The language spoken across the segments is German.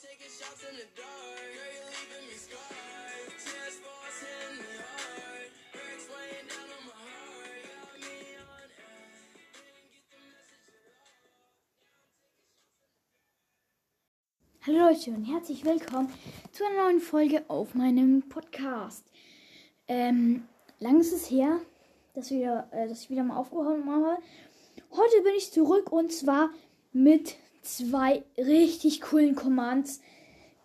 Hallo Leute und herzlich willkommen zu einer neuen Folge auf meinem Podcast. Ähm, lang ist es her, dass, wir, äh, dass ich wieder mal aufgehoben habe. Heute bin ich zurück und zwar mit zwei richtig coolen Commands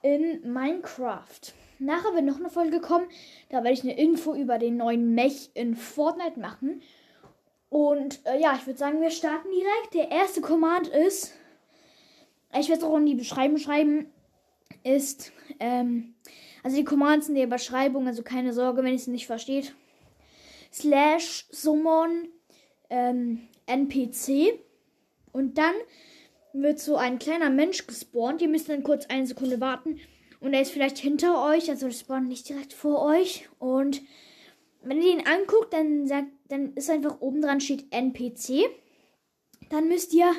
in Minecraft. Nachher wird noch eine Folge kommen, da werde ich eine Info über den neuen Mech in Fortnite machen. Und äh, ja, ich würde sagen, wir starten direkt. Der erste Command ist ich werde es auch in die Beschreibung schreiben, ist, ähm, also die Commands in der Beschreibung, also keine Sorge, wenn ihr es nicht versteht. Slash summon ähm, NPC und dann wird so ein kleiner Mensch gespawnt. Ihr müsst dann kurz eine Sekunde warten und er ist vielleicht hinter euch, also spawnt nicht direkt vor euch und wenn ihr ihn anguckt, dann sagt, dann ist einfach oben dran steht NPC. Dann müsst ihr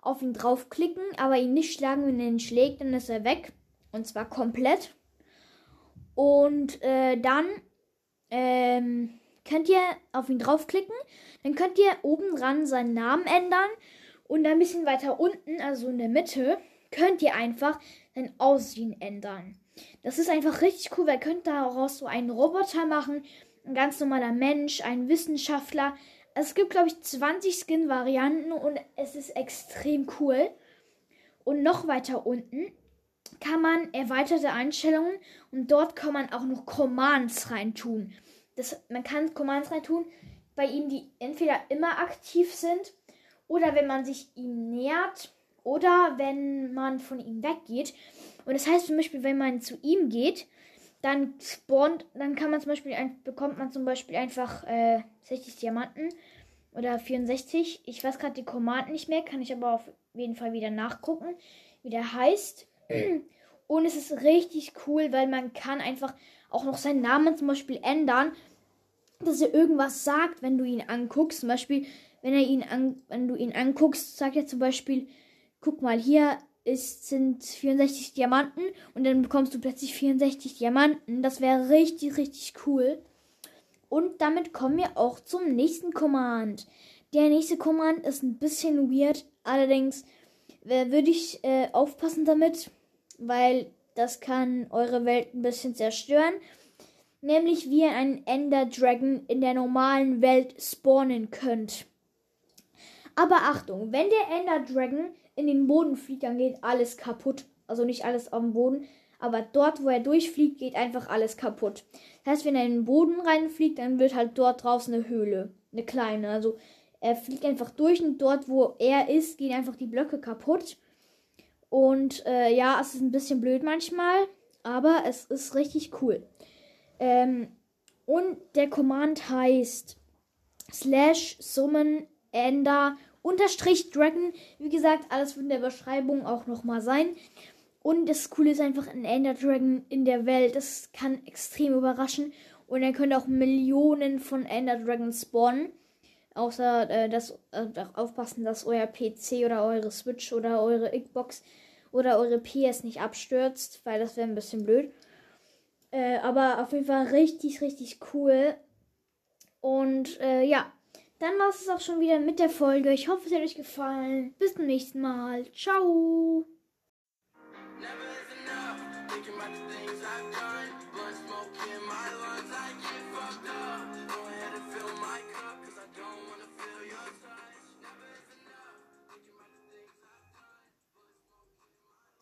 auf ihn draufklicken, aber ihn nicht schlagen, wenn er ihn schlägt, dann ist er weg. Und zwar komplett. Und äh, dann ähm, könnt ihr auf ihn draufklicken. Dann könnt ihr oben dran seinen Namen ändern. Und ein bisschen weiter unten, also in der Mitte, könnt ihr einfach sein Aussehen ändern. Das ist einfach richtig cool, weil ihr könnt daraus so einen Roboter machen, ein ganz normaler Mensch, ein Wissenschaftler, es gibt, glaube ich, 20 Skin-Varianten und es ist extrem cool. Und noch weiter unten kann man erweiterte Einstellungen und dort kann man auch noch Commands reintun. Das, man kann Commands reintun, bei ihm, die entweder immer aktiv sind oder wenn man sich ihm nähert oder wenn man von ihm weggeht. Und das heißt zum Beispiel, wenn man zu ihm geht, dann spawnt, dann kann man zum Beispiel, ein, bekommt man zum Beispiel einfach äh, 60 Diamanten oder 64. Ich weiß gerade die Command nicht mehr, kann ich aber auf jeden Fall wieder nachgucken, wie der heißt. Und es ist richtig cool, weil man kann einfach auch noch seinen Namen zum Beispiel ändern, dass er irgendwas sagt, wenn du ihn anguckst. Zum Beispiel, wenn er ihn an, wenn du ihn anguckst, sagt er zum Beispiel, guck mal, hier ist, sind 64 Diamanten und dann bekommst du plötzlich 64 Diamanten. Das wäre richtig, richtig cool. Und damit kommen wir auch zum nächsten Command. Der nächste Command ist ein bisschen weird, allerdings äh, würde ich äh, aufpassen damit, weil das kann eure Welt ein bisschen zerstören. Nämlich wie ihr einen Ender Dragon in der normalen Welt spawnen könnt. Aber Achtung, wenn der Ender Dragon in den Boden fliegt, dann geht alles kaputt. Also nicht alles auf dem Boden, aber dort, wo er durchfliegt, geht einfach alles kaputt. Das heißt, wenn er in den Boden reinfliegt, dann wird halt dort draußen eine Höhle. Eine kleine. Also er fliegt einfach durch und dort, wo er ist, gehen einfach die Blöcke kaputt. Und äh, ja, es ist ein bisschen blöd manchmal, aber es ist richtig cool. Ähm, und der Command heißt slash summon ender unterstrich Dragon. Wie gesagt, alles wird in der Beschreibung auch nochmal sein. Und das Coole ist einfach ein Ender Dragon in der Welt. Das kann extrem überraschen. Und ihr könnt auch Millionen von Ender Dragons spawnen. Außer äh, dass äh, aufpassen, dass euer PC oder eure Switch oder eure Xbox oder eure PS nicht abstürzt, weil das wäre ein bisschen blöd. Äh, aber auf jeden Fall richtig, richtig cool. Und äh, ja, dann war es auch schon wieder mit der Folge. Ich hoffe, es hat euch gefallen. Bis zum nächsten Mal. Ciao. Never is enough.